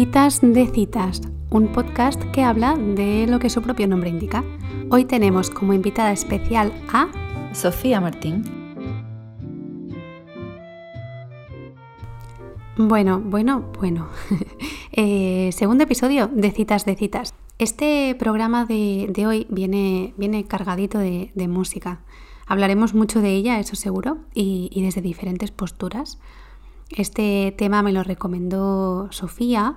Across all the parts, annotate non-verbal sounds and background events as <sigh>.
Citas de Citas, un podcast que habla de lo que su propio nombre indica. Hoy tenemos como invitada especial a Sofía Martín. Bueno, bueno, bueno. <laughs> Eh, segundo episodio de Citas de Citas. Este programa de, hoy viene, viene cargadito de, música. Hablaremos mucho de ella, eso seguro, y desde diferentes posturas. Este tema me lo recomendó Sofía.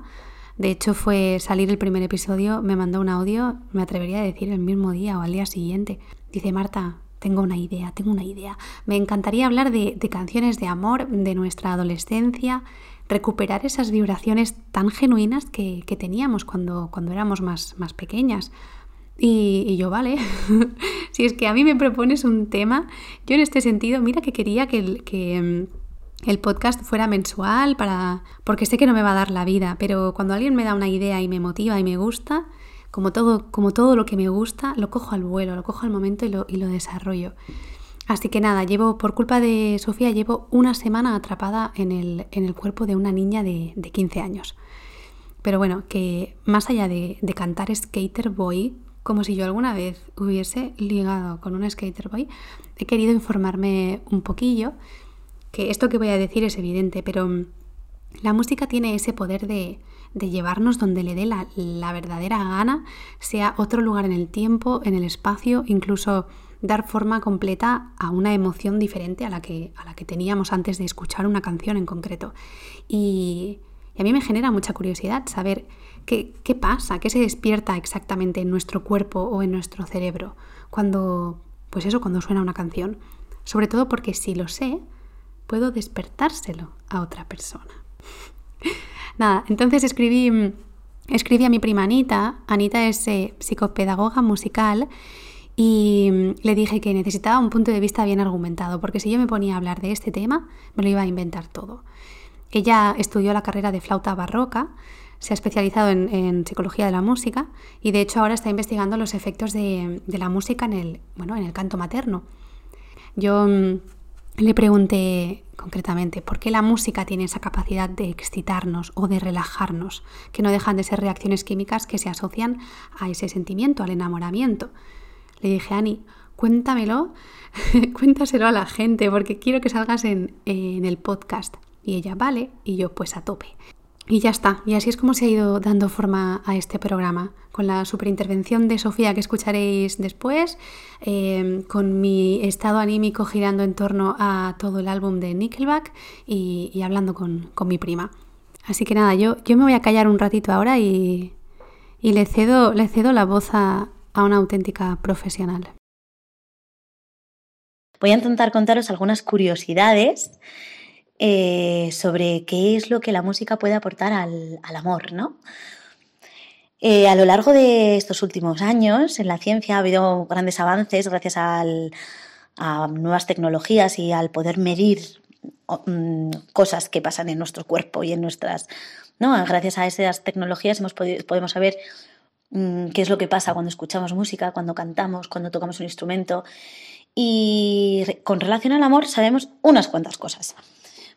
De hecho, fue salir el primer episodio, me mandó un audio, me atrevería a decir el mismo día o al día siguiente. Dice, Marta, tengo una idea, tengo una idea. Me encantaría hablar de, canciones de amor, de nuestra adolescencia, recuperar esas vibraciones tan genuinas que, teníamos cuando, cuando éramos más, más pequeñas. Y, yo, vale, <laughs> si es que a mí me propones un tema, yo en este sentido, mira que quería que, que el podcast fuera mensual para porque sé que no me va a dar la vida, pero cuando alguien me da una idea y me motiva y me gusta, como todo, como todo lo que me gusta, lo cojo al vuelo, lo cojo al momento y lo, y lo desarrollo. Así que nada, llevo, por culpa de Sofía, llevo una semana atrapada en el, en el cuerpo de una niña de, de, 15 años. Pero bueno, que más allá de, de cantar Skater Boy, como si yo alguna vez hubiese ligado con un Skater Boy, he querido informarme un poquillo que esto que voy a decir es evidente, pero mm, la música tiene ese poder de, llevarnos donde le dé la, verdadera gana, sea otro lugar en el tiempo, en el espacio, incluso dar forma completa a una emoción diferente a la que, teníamos antes de escuchar una canción en concreto. Y, a mí me genera mucha curiosidad saber qué, qué, pasa, qué se despierta exactamente en nuestro cuerpo o en nuestro cerebro cuando, pues eso, cuando suena una canción. Sobre todo porque si lo sé, puedo despertárselo a otra persona. <laughs> Nada, entonces escribí, escribí a mi prima Anita. Anita es eh, psicopedagoga musical y mm, le dije que necesitaba un punto de vista bien argumentado, porque si yo me ponía a hablar de este tema, me lo iba a inventar todo. Ella estudió la carrera de flauta barroca, se ha especializado en, psicología de la música y de hecho ahora está investigando los efectos de, de la música en el, bueno, en el canto materno. Yo mm, le pregunté concretamente por qué la música tiene esa capacidad de excitarnos o de relajarnos, que no dejan de ser reacciones químicas que se asocian a ese sentimiento, al enamoramiento. Le dije, Ani, cuéntamelo, <laughs> cuéntaselo a la gente, porque quiero que salgas en, en el podcast. Y ella, vale, y yo pues a tope. Y ya está, y así es como se ha ido dando forma a este programa, con la superintervención de Sofía que escucharéis después, em, con mi estado anímico girando en torno a todo el álbum de Nickelback y, hablando con, mi prima. Así que nada, yo, yo me voy a callar un ratito ahora y, le, cedo, le cedo la voz a, a una auténtica profesional. Voy a intentar contaros algunas curiosidades eh, sobre qué es lo que la música puede aportar al, amor, ¿no? Eh, a lo largo de estos últimos años en la ciencia ha habido grandes avances gracias a nuevas tecnologías y al poder medir mm, cosas que pasan en nuestro cuerpo y en nuestras... Gracias a esas tecnologías hemos podemos saber mm, qué es lo que pasa cuando escuchamos música, cuando cantamos, cuando tocamos un instrumento. Y con relación al amor sabemos unas cuantas cosas.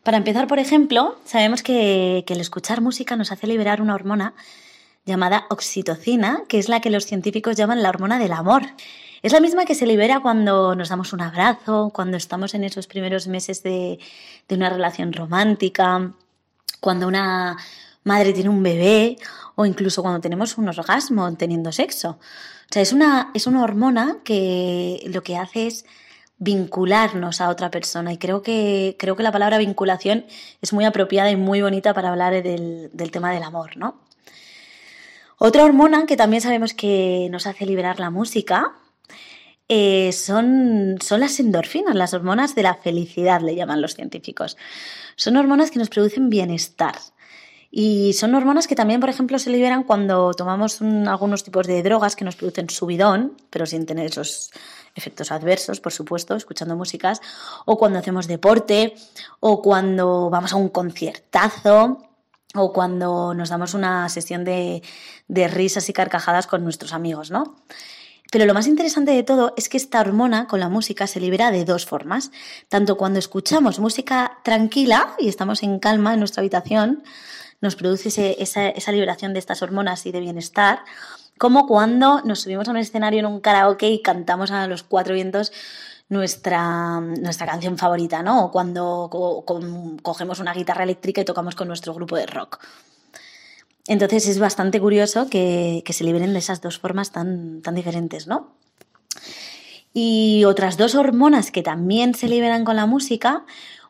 Para empezar, por ejemplo, sabemos que, el escuchar música nos hace liberar una hormona llamada oxitocina, que es la que los científicos llaman la hormona del amor. Es la misma que se libera cuando nos damos un abrazo, cuando estamos en esos primeros meses de, una relación romántica, cuando una madre tiene un bebé o incluso cuando tenemos un orgasmo teniendo sexo. O sea, es una, es una hormona que lo que hace es vincularnos a otra persona. Y creo que, creo que la palabra vinculación es muy apropiada y muy bonita para hablar del, tema del amor, ¿no? Otra hormona que también sabemos que nos hace liberar la música eh, son, son las endorfinas, las hormonas de la felicidad, le llaman los científicos. Son hormonas que nos producen bienestar. Y son hormonas que también, por ejemplo, se liberan cuando tomamos algunos tipos de drogas que nos producen subidón, pero sin tener esos efectos adversos, por supuesto, escuchando músicas, o cuando hacemos deporte, o cuando vamos a un conciertazo, o cuando nos damos una sesión de, de risas y carcajadas con nuestros amigos, ¿no? Pero lo más interesante de todo es que esta hormona con la música se libera de dos formas. Tanto cuando escuchamos música tranquila y estamos en calma en nuestra habitación, nos produce esa, esa liberación de estas hormonas y de bienestar, como cuando nos subimos a un escenario en un karaoke y cantamos a los cuatro vientos nuestra, nuestra canción favorita, ¿no? O cuando cogemos una guitarra eléctrica y tocamos con nuestro grupo de rock. Entonces es bastante curioso que, se liberen de esas dos formas tan, tan diferentes, ¿no? Y otras dos hormonas que también se liberan con la música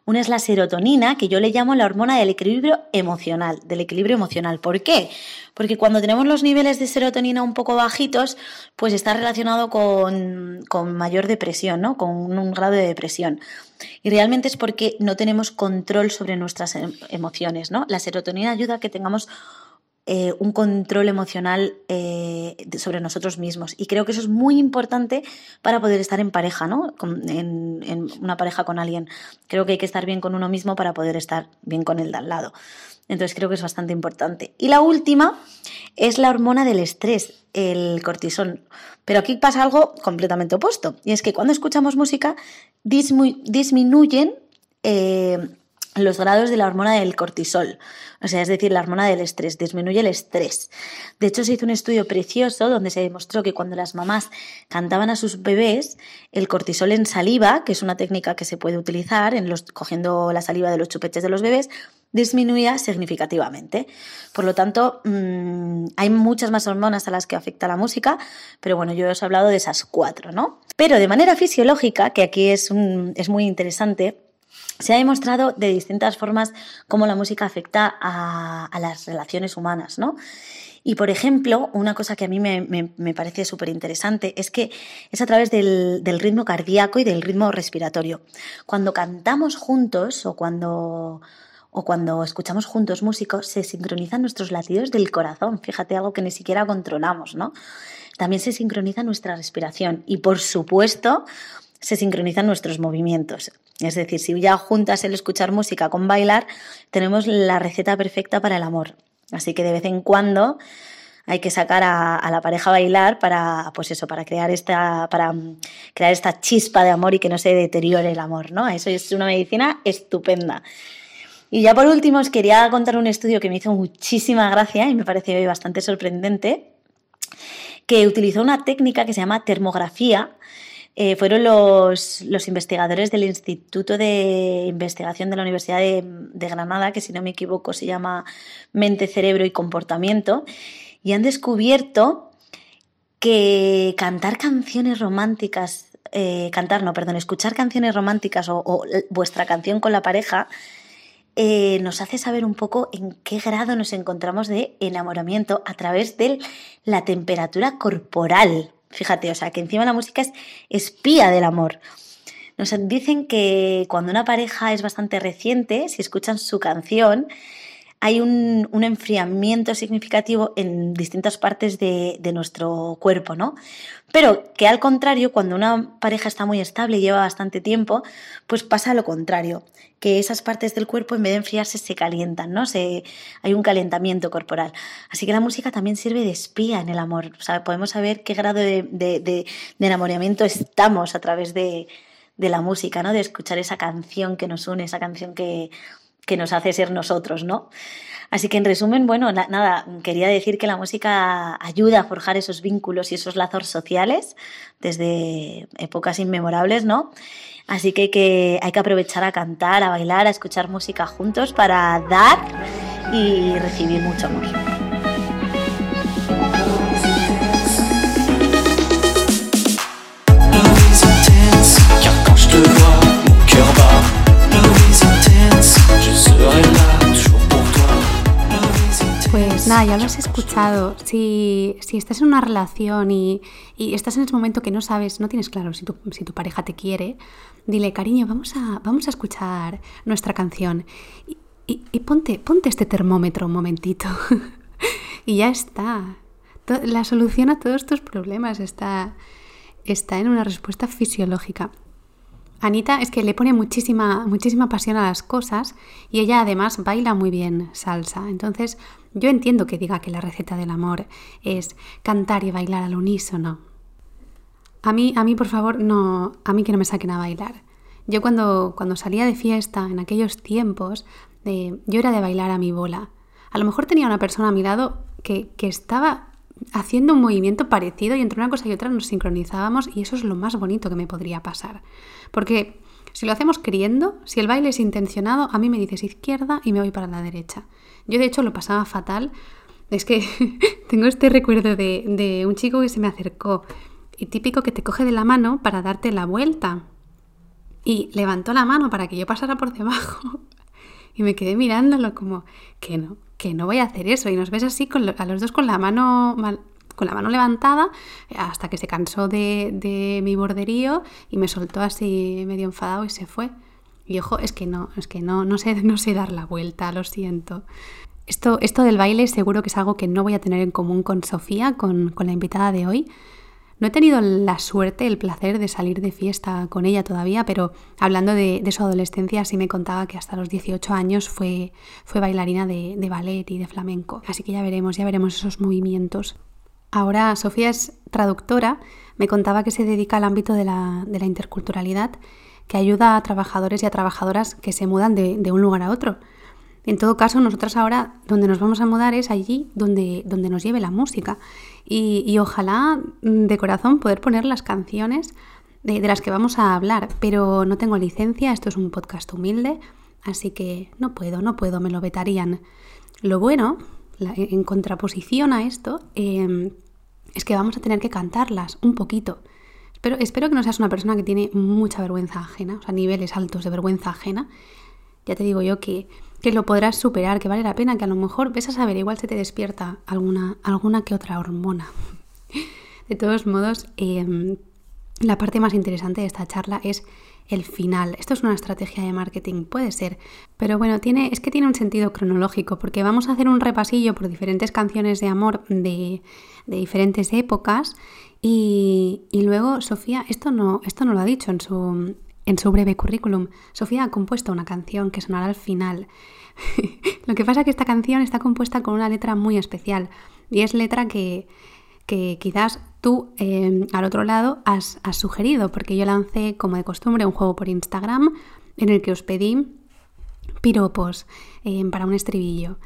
una es la serotonina, que yo le llamo la hormona del equilibrio emocional, del equilibrio emocional. ¿Por qué? Porque cuando tenemos los niveles de serotonina un poco bajitos, pues está relacionado con, mayor depresión, ¿no? Con un grado de depresión. Y realmente es porque no tenemos control sobre nuestras em, emociones, ¿no? La serotonina ayuda a que tengamos eh, un control emocional eh, sobre nosotros mismos. Y creo que eso es muy importante para poder estar en pareja, ¿no? en, una pareja con alguien. Creo que hay que estar bien con uno mismo para poder estar bien con el de al lado. Entonces creo que es bastante importante. Y la última es la hormona del estrés, el cortisol. Pero aquí pasa algo completamente opuesto. Y es que cuando escuchamos música disminuyen eh, los grados de la hormona del cortisol, o sea, es decir, la hormona del estrés, disminuye el estrés. De hecho, se hizo un estudio precioso donde se demostró que cuando las mamás cantaban a sus bebés, el cortisol en saliva, que es una técnica que se puede utilizar en los, cogiendo la saliva de los chupetes de los bebés, disminuía significativamente. Por lo tanto, mm, hay muchas más hormonas a las que afecta la música, pero bueno, yo os he hablado de esas cuatro, ¿no? Pero de manera fisiológica, que aquí es, es muy interesante, se ha demostrado de distintas formas cómo la música afecta a, las relaciones humanas, ¿no? Y por ejemplo, una cosa que a mí me, parece súper interesante es que es a través del, ritmo cardíaco y del ritmo respiratorio. Cuando cantamos juntos o cuando, o cuando escuchamos juntos músicos, se sincronizan nuestros latidos del corazón. Fíjate, algo que ni siquiera controlamos, ¿no? También se sincroniza nuestra respiración y, por supuesto, se sincronizan nuestros movimientos. Es decir, si ya juntas el escuchar música con bailar, tenemos la receta perfecta para el amor. Así que de vez en cuando hay que sacar a, la pareja a bailar para, pues eso, para crear esta, para mm, crear esta chispa de amor y que no se deteriore el amor, ¿no? Eso es una medicina estupenda. Y ya por último os quería contar un estudio que me hizo muchísima gracia y me pareció bastante sorprendente, que utilizó una técnica que se llama termografía, eh, fueron los, investigadores del Instituto de Investigación de la Universidad de, Granada, que si no me equivoco se llama Mente, Cerebro y Comportamiento, y han descubierto que cantar canciones románticas, eh, cantar, no, perdón, escuchar canciones románticas o, vuestra canción con la pareja, eh, nos hace saber un poco en qué grado nos encontramos de enamoramiento a través de la temperatura corporal. Fíjate, o sea, que encima la música es espía del amor. Nos dicen que cuando una pareja es bastante reciente, si escuchan su canción, hay un, enfriamiento significativo en distintas partes de, nuestro cuerpo, ¿no? Pero que al contrario, cuando una pareja está muy estable y lleva bastante tiempo, pues pasa lo contrario, que esas partes del cuerpo en vez de enfriarse se calientan, ¿no? Se, hay un calentamiento corporal. Así que la música también sirve de espía en el amor. O podemos saber qué grado de, enamoramiento estamos a través de, de la música, ¿no? De escuchar esa canción que nos une, esa canción que que nos hace ser nosotros, ¿no? Así que en resumen, bueno, nada, quería decir que la música ayuda a forjar esos vínculos y esos lazos sociales desde épocas inmemorables, ¿no? Así que hay, que hay que aprovechar a cantar, a bailar, a escuchar música juntos para dar y recibir mucho amor. Pues nada, ya lo has escuchado. Si, estás en una relación y, estás en ese momento que no sabes, no tienes claro si tu, si tu pareja te quiere, dile, cariño, vamos a, vamos a escuchar nuestra canción. Y, ponte, ponte este termómetro un momentito. <laughs> y ya está. La solución a todos tus problemas está, está en una respuesta fisiológica. Anita es que le pone muchísima, muchísima pasión a las cosas y ella además baila muy bien salsa. Entonces yo entiendo que diga que la receta del amor es cantar y bailar al unísono. A mí, a mí por favor, no, a mí que no me saquen a bailar. Yo cuando, cuando salía de fiesta en aquellos tiempos, yo era de bailar a mi bola. A lo mejor tenía una persona a mi lado que, que estaba haciendo un movimiento parecido y entre una cosa y otra nos sincronizábamos y eso es lo más bonito que me podría pasar. Porque si lo hacemos queriendo, si el baile es intencionado, a mí me dices izquierda y me voy para la derecha. Yo de hecho lo pasaba fatal. Es que <laughs> tengo este recuerdo de, de un chico que se me acercó y típico que te coge de la mano para darte la vuelta. Y levantó la mano para que yo pasara por debajo. <laughs> Y me quedé mirándolo como, que no, que no voy a hacer eso. Y nos ves así a los dos con la mano con la mano levantada hasta que se cansó de, de, mi borderío y me soltó así medio enfadado y se fue. Y ojo, es que no, es que no, no sé, <laughs> no sé dar la vuelta, lo siento. Esto, esto del baile seguro que es algo que no voy a tener en común con Sofía, con, con la invitada de hoy, no he tenido la suerte, el placer de salir de fiesta con ella todavía, pero hablando de, su adolescencia sí me contaba que hasta los 18 años fue, bailarina de, ballet y de flamenco. Así que ya veremos, ya veremos esos movimientos. Ahora Sofía es traductora, me contaba que se dedica al ámbito de la, interculturalidad, que ayuda a trabajadores y a trabajadoras que se mudan de, de un lugar a otro. En todo caso, nosotras ahora donde nos vamos a mudar es allí donde, donde nos lleve la música. Y, ojalá mm, de corazón poder poner las canciones de, las que vamos a hablar, pero no tengo licencia, esto es un podcast humilde, así que no puedo, no puedo, me lo vetarían. Lo bueno, en contraposición a esto, em, es que vamos a tener que cantarlas un poquito. Espero, espero que no seas una persona que tiene mucha vergüenza ajena, o sea, niveles altos de vergüenza ajena. Ya te digo yo que que lo podrás superar, que vale la pena, que a lo mejor ves a saber, igual se te despierta alguna, alguna que otra hormona. De todos modos, em, la parte más interesante de esta charla es el final. Esto es una estrategia de marketing, puede ser, pero bueno, tiene, es que tiene un sentido cronológico, porque vamos a hacer un repasillo por diferentes canciones de amor de, de diferentes épocas y, y, luego Sofía, esto no, esto no lo ha dicho en su, en su breve currículum, Sofía ha compuesto una canción que sonará al final. <laughs> Lo que pasa es que esta canción está compuesta con una letra muy especial y es letra que, quizás tú em, al otro lado has, sugerido, porque yo lancé como de costumbre un juego por Instagram en el que os pedí piropos em, para un estribillo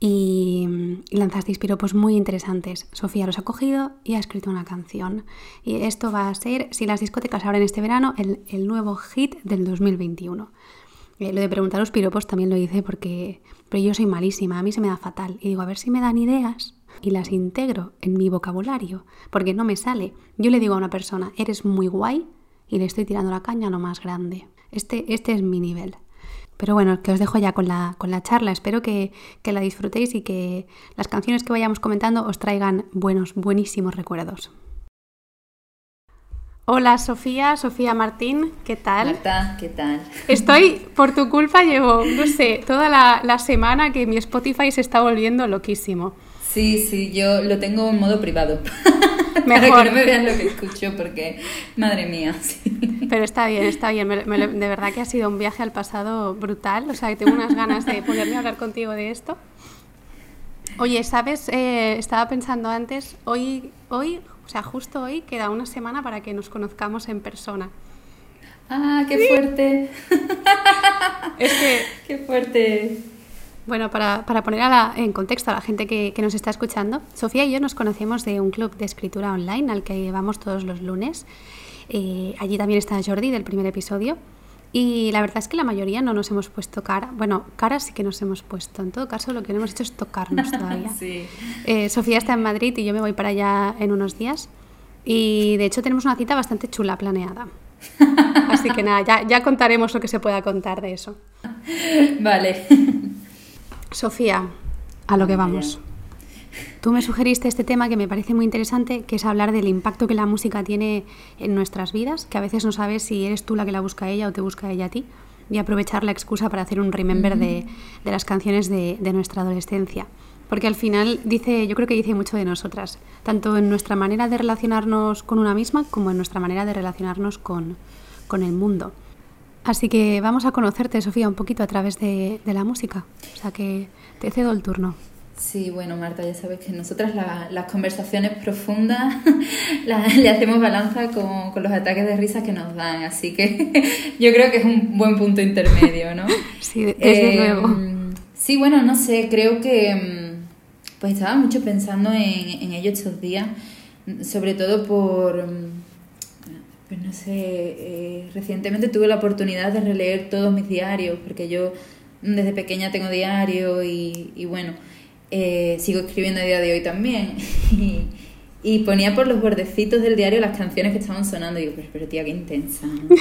y, lanzasteis piropos muy interesantes. Sofía los ha cogido y ha escrito una canción. Y esto va a ser, si las discotecas abren este verano, el, nuevo hit del 2021. Eh, lo de preguntaros piropos también lo hice porque pero yo soy malísima, a mí se me da fatal. Y digo, a ver si me dan ideas y las integro en mi vocabulario, porque no me sale. Yo le digo a una persona, eres muy guay, y le estoy tirando la caña a lo más grande. Este, este es mi nivel. Pero bueno, que os dejo ya con la, con la charla. Espero que, la disfrutéis y que las canciones que vayamos comentando os traigan buenos, buenísimos recuerdos. Hola Sofía, Sofía Martín, ¿qué tal? Marta, ¿qué tal? <laughs> Estoy, por tu culpa, llevo, no sé, toda la, la semana que mi Spotify se está volviendo loquísimo. Sí, sí, yo lo tengo en modo privado. <laughs> Mejor. Para que no me vean lo que escucho, porque, madre mía. Pero está bien, está bien. de verdad que ha sido un viaje al pasado brutal. O sea, que tengo unas ganas de ponerme a hablar contigo de esto. Oye, ¿sabes? Eh, estaba pensando antes, hoy, hoy, o sea, justo hoy queda una semana para que nos conozcamos en persona. ¡Ah, qué fuerte! es que... <laughs> ¡Qué fuerte! Bueno, para, poner en contexto a la gente que, nos está escuchando, Sofía y yo nos conocemos de un club de escritura online al que vamos todos los lunes. Eh, allí también está Jordi del primer episodio. Y la verdad es que la mayoría no nos hemos puesto cara. Bueno, cara sí que nos hemos puesto. En todo caso, lo que no hemos hecho es tocarnos <laughs> todavía. Eh, Sofía está en Madrid y yo me voy para allá en unos días. Y de hecho tenemos una cita bastante chula planeada. <laughs> Así que nada, ya, ya contaremos lo que se pueda contar de eso. Vale. Sofía, a lo que vamos. Tú me sugeriste este tema que me parece muy interesante, que es hablar del impacto que la música tiene en nuestras vidas, que a veces no sabes si eres tú la que la busca ella o te busca ella a ti, y aprovechar la excusa para hacer un remember de, las canciones de, nuestra adolescencia. Porque al final dice, yo creo que dice mucho de nosotras, tanto en nuestra manera de relacionarnos con una misma como en nuestra manera de relacionarnos con, con el mundo. Así que vamos a conocerte, Sofía, un poquito a través de, la música. O sea que te cedo el turno. Sí, bueno, Marta, ya sabes que nosotras las conversaciones profundas <laughs> le hacemos balanza con, con, los ataques de risa que nos dan, así que <laughs> yo creo que es un buen punto intermedio, ¿no? <laughs> sí, desde eh, luego. Sí, bueno, no sé, creo que mm, pues estaba mucho pensando en, en ello estos días, sobre todo por, mm, pues no sé, eh, recientemente tuve la oportunidad de releer todos mis diarios, porque yo desde pequeña tengo diario y, y bueno, eh, sigo escribiendo a día de hoy también. <laughs> y, y ponía por los bordecitos del diario las canciones que estaban sonando. Y digo, pero, pero tía, qué intensa. ¿no? <laughs>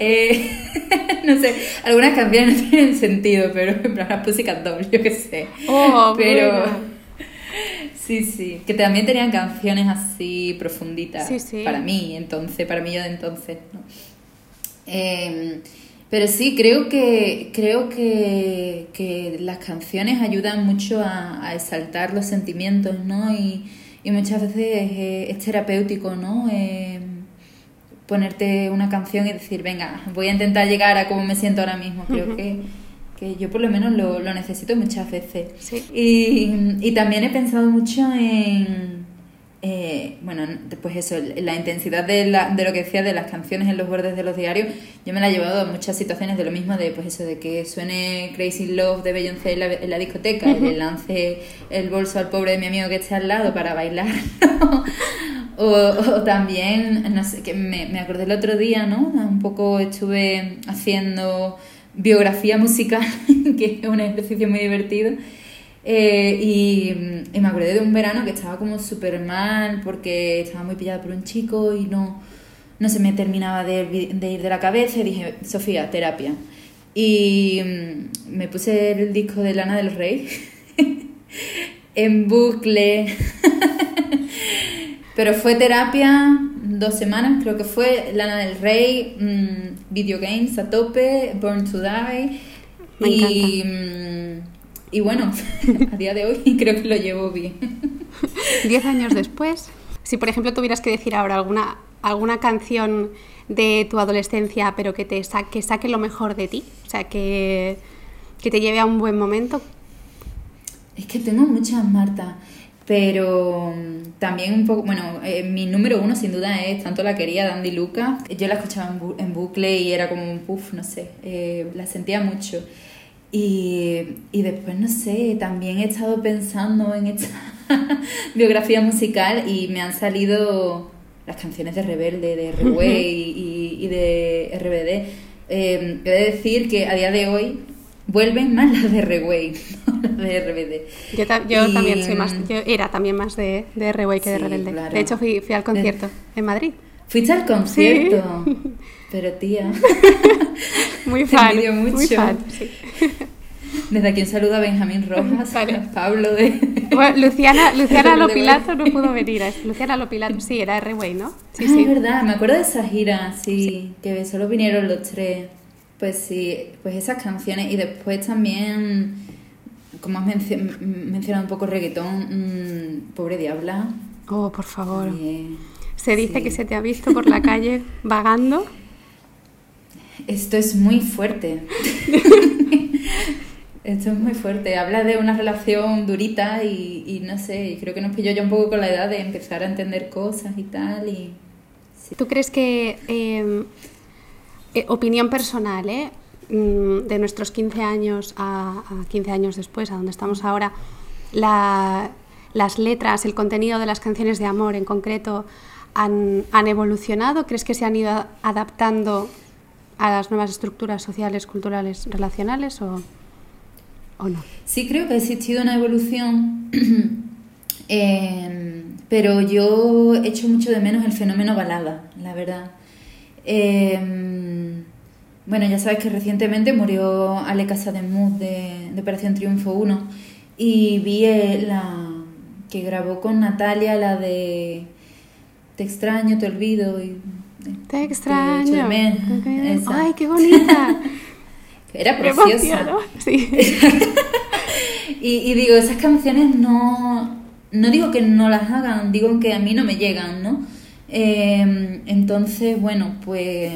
eh, <laughs> no sé, algunas canciones no tienen sentido, pero en plan las Pussycat Dolls, yo qué sé. Oh, pero bueno. Sí, sí, que también tenían canciones así profunditas Sí, sí. para mí, entonces, para mí yo de entonces, ¿no? Eh, pero sí, creo que creo que, que las canciones ayudan mucho a, a exaltar los sentimientos, ¿no? Y, y muchas veces eh, es terapéutico, ¿no? Eh, ponerte una canción y decir, venga, voy a intentar llegar a cómo me siento ahora mismo. Creo que, que yo por lo menos lo, lo necesito muchas veces. Sí. Y, y también he pensado mucho en, eh, bueno, pues eso, la intensidad de, la, de lo que decía de las canciones en los bordes de los diarios, yo me la he llevado a muchas situaciones de lo mismo, de pues eso, de que suene Crazy Love de Beyoncé en la, en la discoteca y le lance el bolso al pobre de mi amigo que esté al lado para bailar, ¿no? <laughs> O, o también, no sé, que me, me acordé el otro día, ¿no? Un poco estuve haciendo biografía musical, <laughs> que es un ejercicio muy divertido. Eh, y, me acordé de un verano que estaba como súper mal porque estaba muy pillada por un chico y no, no se me terminaba de, de ir de la cabeza y dije, Sofía, terapia. Y mm, me puse el disco de Lana del Rey <laughs> en bucle. <laughs> Pero fue terapia dos semanas, creo que fue Lana del Rey, mm, video games a tope, Born to Die. Me y, mm, y bueno, <laughs> a día de hoy <laughs> creo que lo llevo bien. <laughs> Diez años después, si por ejemplo tuvieras que decir ahora alguna, alguna canción de tu adolescencia, pero que te saque, que saque lo mejor de ti, o sea, que, que te lleve a un buen momento, Es que tengo muchas, Marta, pero mm, también un poco, bueno, eh, mi número uno sin duda es Tanto la quería de Andy Lucas. Yo la escuchaba en, bu- en bucle y era como un puff, no sé, eh, la sentía mucho. Y, y después, no sé, también he estado pensando en esta <laughs> biografía musical y me han salido las canciones de Rebelde, de Reway y, y de RBD. Eh, he de decir que a día de hoy vuelven más las de Reway, <laughs> de RBD. Yo, ta- yo Y, también soy más, mm, yo era también más de, de Reway que de Rebelde. claro. De hecho, fui, fui al concierto en Madrid. ¿Fuiste al concierto? <laughs> Pero tía, <laughs> Muy Te fan. Muy mucho. fan, sí. desde aquí un saludo a Benjamín Rojas, Vale. a Pablo de... Bueno, Luciana, Luciana Rebelde Lopilato no pudo venir. Luciana Lopilato, sí, era Reway, ¿no? Sí, ah, sí. es verdad, me acuerdo de esa gira, sí, que solo vinieron los tres. Pues sí, pues esas canciones y después también, como has mencionado un poco reggaetón, mm, Pobre Diabla. Oh, por favor. Se dice Sí. que se te ha visto por la calle <laughs> vagando. Esto es muy fuerte. <laughs> Esto es muy fuerte. Habla de una relación durita y, y no sé, y creo que nos pilló ya un poco con la edad de empezar a entender cosas y tal. Y sí. ¿Tú crees que, eh, eh, opinión personal, eh, de nuestros 15 años a, a 15 años después, a donde estamos ahora, la- las letras, el contenido de las canciones de amor en concreto, han, han evolucionado? ¿Crees que se han ido adaptando a las nuevas estructuras sociales, culturales, relacionales o, o no? Sí creo que ha existido una evolución, eh, <clears throat> pero yo echo mucho de menos el fenómeno balada, la verdad. Eh, bueno, ya sabes que recientemente murió Ale Casademuz de, de Operación Triunfo 1 y vi eh, la que grabó con Natalia, la de Te extraño, te olvido y... Te echo de extraño. ¡Ay, qué <laughs> bonita! Era preciosa. Sí. <laughs> Y, y digo, esas canciones no, no digo que no las hagan, digo que a mí no me llegan, ¿no? Eh, entonces, bueno, pues,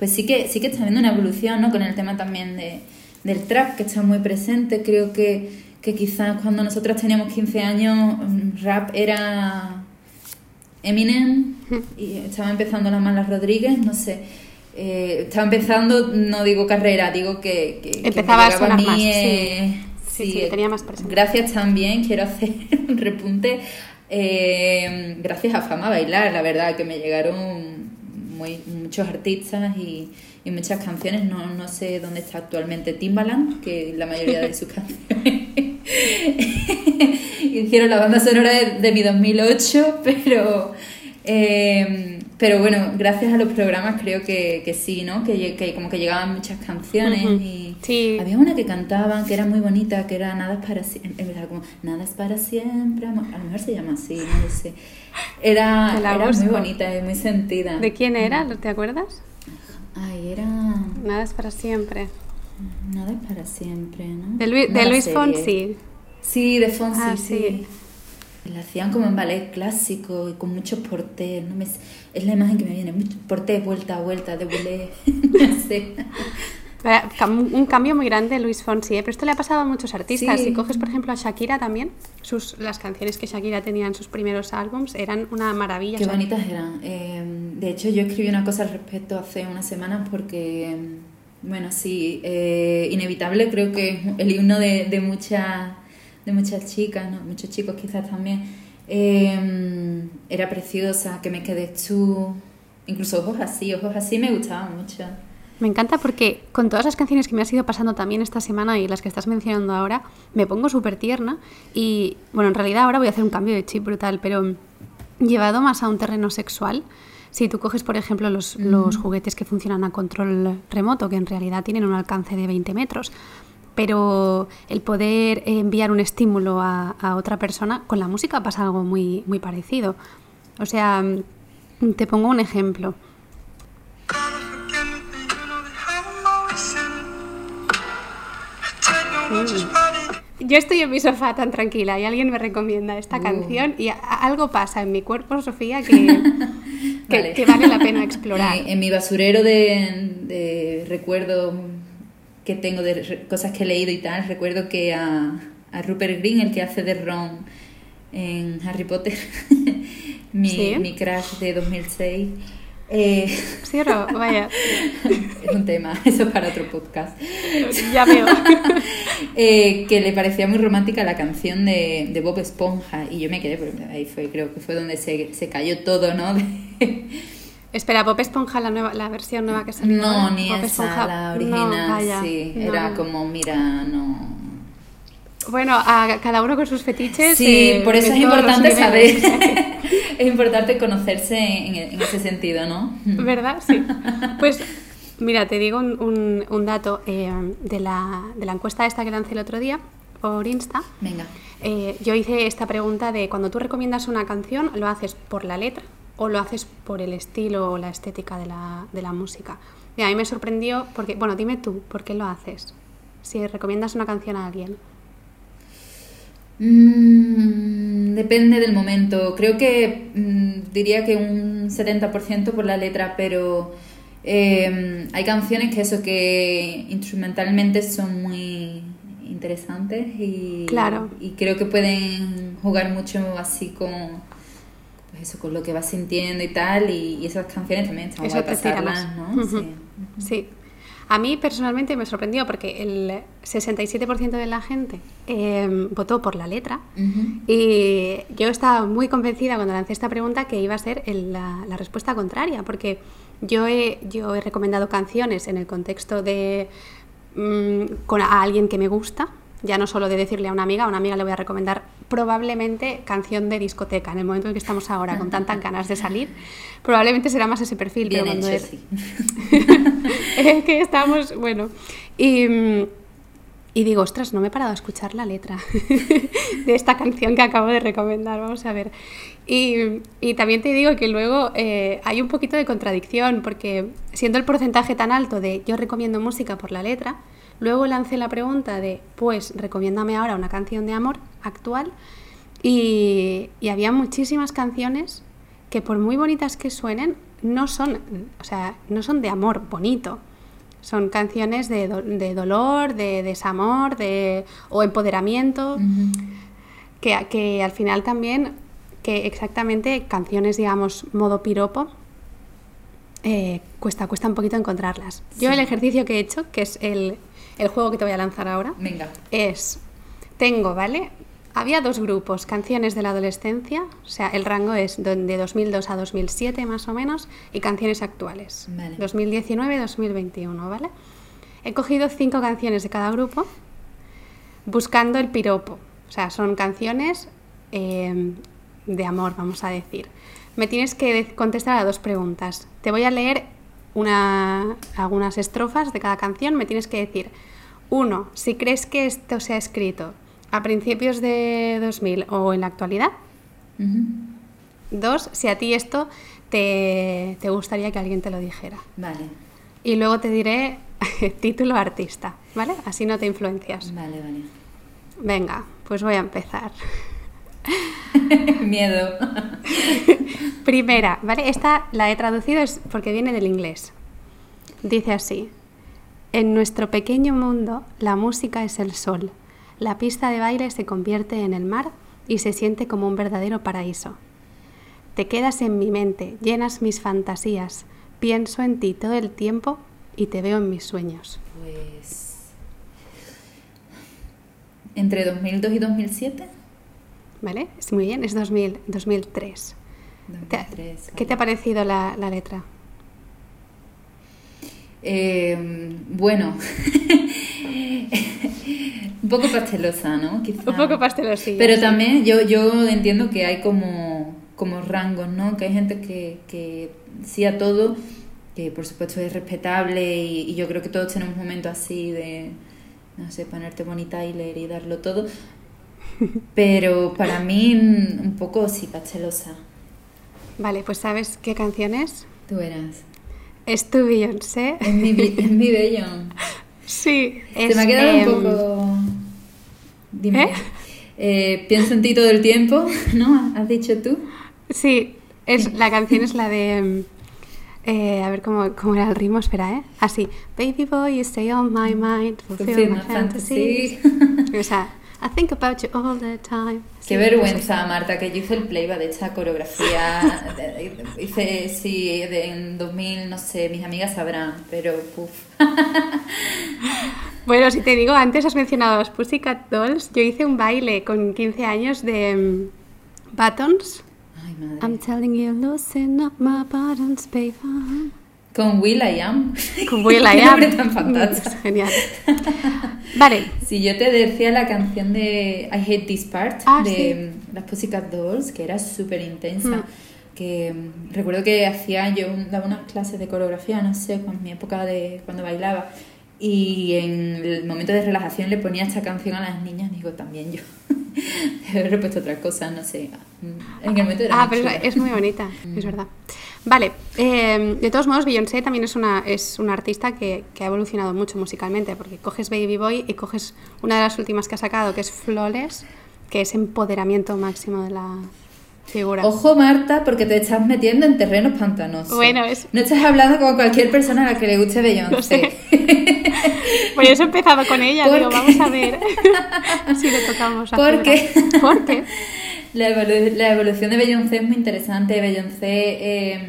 pues sí que sí que está habiendo una evolución, ¿no? Con el tema también de, del trap, que está muy presente. Creo que, que quizás cuando nosotras teníamos 15 años, mm, rap era Eminem y estaba empezando la Mala Rodríguez, no sé. eh, estaba empezando, no digo carrera, digo que, que empezaba que a, mí, más, eh, sí. Sí, tenía más presencia. Gracias también, quiero hacer <laughs> un repunte, eh, gracias a Fama Bailar, la verdad, que me llegaron muy, muchos artistas y, y muchas canciones, no, no sé dónde está actualmente Timbaland, que la mayoría de sus <laughs> canciones <laughs> hicieron la banda sonora de, de mi 2008, pero... Eh, pero bueno, gracias a los programas creo que, que sí, ¿no? Que, que, como que llegaban muchas canciones y sí. había una que cantaban que era muy bonita, que era Nada es para siempre, en como Nada es para siempre, a lo mejor se llama así, no lo sé. Era, era muy bonita y muy sentida. ¿De quién era? ¿Te acuerdas? Ay, era... Nada es para siempre. Nada es para siempre, ¿no? De, Luis, de Luis Fonsi. Sí, de Fonsi, ah, sí. sí. La hacían como en ballet clásico y con muchos portés. No me, es la imagen que me viene. Portés, vuelta a vuelta, de bulé. <laughs> no sé. Un cambio muy grande Luis Fonsi, ¿eh? pero esto le ha pasado a muchos artistas. Sí. Si coges, por ejemplo, a Shakira también, sus, las canciones que Shakira tenía en sus primeros álbums eran una maravilla. Qué bonitas eran. Eh, de hecho, yo escribí una cosa al respecto hace unas semanas porque, bueno, sí, eh, inevitable creo que el himno de, de muchas de muchas chicas, ¿no? muchos chicos quizás también. Eh, era preciosa, que me quedes tú. Incluso ojos así, ojos así me gustaban mucho. Me encanta porque con todas las canciones que me has ido pasando también esta semana y las que estás mencionando ahora, me pongo súper tierna y, bueno, en realidad ahora voy a hacer un cambio de chip brutal, pero llevado más a un terreno sexual, si tú coges, por ejemplo, los, mm. los juguetes que funcionan a control remoto, que en realidad tienen un alcance de 20 metros, pero el poder enviar un estímulo a, a, otra persona, con la música pasa algo muy, muy parecido. O sea, te pongo un ejemplo. Mm. Yo estoy en mi sofá tan tranquila y alguien me recomienda esta uh. canción y algo pasa en mi cuerpo, Sofía, que, <laughs> que, vale. que vale. la pena <laughs> explorar. En, en mi basurero de, de recuerdo que tengo de cosas que he leído y tal, recuerdo que a, a Rupert Green, el que hace de Ron en Harry Potter, <laughs> mi, ¿Sí? mi crush de 2006. Eh, <laughs> sí, no, vaya. <laughs> es un tema, eso es para otro podcast. Ya veo. eh, que le parecía muy romántica la canción de, de, Bob Esponja y yo me quedé, ahí fue, creo que fue donde se, se cayó todo, ¿no? Espera, Bob Esponja, la nueva, la versión nueva que salió. No, ahora? ni Bob esa, Esponja, la original, no, vaya, sí. no. Era como, mira, no. Bueno, a cada uno con sus fetiches. Sí, eh, por eso es importante saber. <laughs> es importante conocerse en, en, ese sentido, ¿no? ¿Verdad? Sí. <laughs> Pues mira, te digo un, un, un dato eh, de, la, de la encuesta esta que lancé el otro día por Insta. Venga. Eh, yo hice esta pregunta de cuando tú recomiendas una canción, ¿lo haces por la letra o lo haces por el estilo o la estética de la, de la música? Y a mí me sorprendió porque, bueno, dime tú, ¿por qué lo haces? Si recomiendas una canción a alguien. Mm, depende del momento. Creo que mm, diría que un 70% por la letra, pero eh, hay canciones que eso que instrumentalmente son muy interesantes y, Claro. y creo que pueden jugar mucho así con eso con lo que vas sintiendo y tal y, y esas canciones también están guay pasarlas. Sí. Sí. A mí personalmente me sorprendió porque el 67% de la gente eh, votó por la letra y yo estaba muy convencida cuando lancé esta pregunta que iba a ser el- la, la respuesta contraria porque yo he, yo he recomendado canciones en el contexto de mm, con a alguien que me gusta, ya no solo de decirle a una amiga, a una amiga le voy a recomendar probablemente canción de discoteca, en el momento en que estamos ahora con tantas <laughs> ganas de salir, probablemente será más ese perfil, Bien pero cuando hecho, es- sí. <laughs> es que estamos, bueno, y, mm, y digo, ostras, no me he parado a escuchar la letra <laughs> de esta canción que acabo de recomendar, vamos a ver. Y, y también te digo que luego eh, hay un poquito de contradicción, porque siendo el porcentaje tan alto de yo recomiendo música por la letra, luego lancé la pregunta de, pues, recomiéndame ahora una canción de amor actual, y, y había muchísimas canciones que por muy bonitas que suenen, no son, o sea, no son de amor bonito. Son canciones de, do- de dolor, de desamor, de, o empoderamiento, que, que al final también, que exactamente canciones, digamos, modo piropo, eh, cuesta, cuesta un poquito encontrarlas. Yo el ejercicio que he hecho, que es el, el juego que te voy a lanzar ahora, Venga. es, tengo, ¿vale? Había dos grupos, canciones de la adolescencia, o sea, el rango es de de 2002 a 2007 más o menos, y canciones actuales, Vale. 2019-2021, ¿vale? He cogido cinco canciones de cada grupo buscando el piropo, o sea, son canciones eh, de amor, vamos a decir. Me tienes que contestar a dos preguntas. Te voy a leer una, algunas estrofas de cada canción, me tienes que decir, uno, si crees que esto se ha escrito a principios de 2000 o en la actualidad. Dos, si a ti esto te, te gustaría que alguien te lo dijera. Vale, Y luego te diré <laughs> título artista, ¿vale? Así no te influencias. vale, vale. Venga, pues voy a empezar. <laughs> Miedo. <laughs> Primera, ¿vale? Esta la he traducido es porque viene del inglés. Dice así: En nuestro pequeño mundo, la música es el sol. La pista de baile se convierte en el mar y se siente como un verdadero paraíso. Te quedas en mi mente, llenas mis fantasías. Pienso en ti todo el tiempo y te veo en mis sueños. Pues. Entre 2002 y 2007. ¿Vale? Es muy bien, es 2000, 2003. Te- 2003, ¿Qué te ha parecido la, la letra? Eh, bueno. <laughs> un poco pastelosa, ¿no? Quizá. Un poco pastelosilla. Pero sí. también yo, yo entiendo que hay como, como rangos, ¿no? Que hay gente que, que sí a todo, que por supuesto es respetable y, y yo creo que todos tenemos momentos así de, no sé, ponerte bonita y leer y darlo todo. Pero para mí un poco sí pastelosa. Vale, pues ¿sabes qué canción es? Tú eras. Es tu Beyoncé. Es mi, es mi. Sí, Se es, me ha quedado em, un poco... Dime. ¿Eh? Eh, pienso en ti todo el tiempo, <laughs> ¿no? ¿Has dicho tú? Sí, es, la canción es la de... em, eh, a ver cómo, cómo era el ritmo, espera, ¿eh? Así. Baby boy, you stay on my mind, fulfill my fantasy. <laughs> O sea, I think about you all the time. Qué Sí, vergüenza, Marta, que yo hice el playback de esta coreografía. hice, sí, de- en 2000, no sé, mis amigas sabrán, pero puf. <laughs> Bueno, si te digo, antes has mencionado los Pussycat Dolls. Yo hice un baile con 15 años de em, Buttons. Ay, madre. I'm telling you, loosen up my buttons, baby. Con Will I Am. <laughs> Con Will I Am. tan fantástico. Genial. Vale, Si yo te decía la canción de I Hate This Part Ah, de las Pussycat Dolls, que era súper intensa, Mm. que mm, recuerdo que hacía yo daba unas clases de coreografía, no sé, con mi época de cuando bailaba, y en el momento de relajación le ponía esta canción a las niñas, digo, también yo. <laughs> Haber puesto otra cosa, no sé. Mm, En el momento era Ah, muy pero es muy bonita, es verdad. Vale, eh, de todos modos, Beyoncé también es una, es una artista que, que ha evolucionado mucho musicalmente, porque coges Baby Boy y coges una de las últimas que ha sacado, que es Flawless, que es empoderamiento máximo de la figura. Ojo Marta, porque te estás metiendo en terrenos pantanosos. Bueno, es- No estás hablando con cualquier persona a la que le guste <laughs> Beyoncé. Lo sé. Por eso he empezado con ella, ¿Por digo, qué? vamos a ver <laughs> si le tocamos a ¿Por qué? La, evolu- la evolución de Beyoncé es muy interesante. Beyoncé, eh,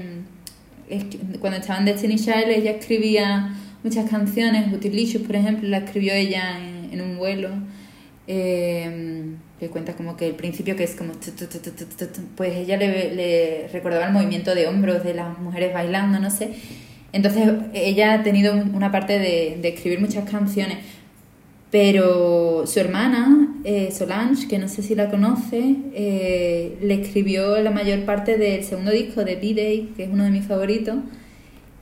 cuando estaba en Destiny Child, ella escribía muchas canciones. Bootylicious, por ejemplo, la escribió ella en, un vuelo. Eh, que cuenta como que el principio que es como... Pues ella le, le recordaba el movimiento de hombros de las mujeres bailando, no sé. Entonces ella ha tenido una parte de, de escribir muchas canciones. Pero su hermana, eh, Solange, que no sé si la conoce, eh, le escribió la mayor parte del segundo disco de B-Day, que es uno de mis favoritos,